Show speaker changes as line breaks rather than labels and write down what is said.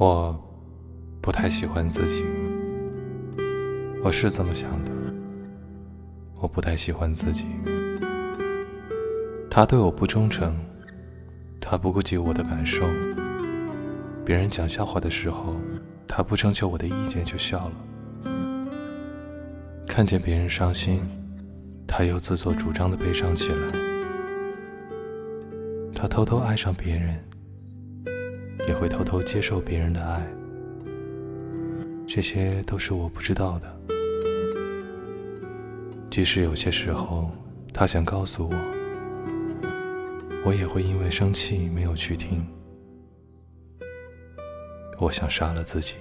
我不太喜欢自己，我是这么想的。我不太喜欢自己，他对我不忠诚，他不顾及我的感受。别人讲笑话的时候，他不征求我的意见就笑了。看见别人伤心，他又自作主张的悲伤起来。他偷偷爱上别人，会偷偷接受别人的爱。这些都是我不知道的。即使有些时候，他想告诉我，我也会因为生气没有去听。我想杀了自己。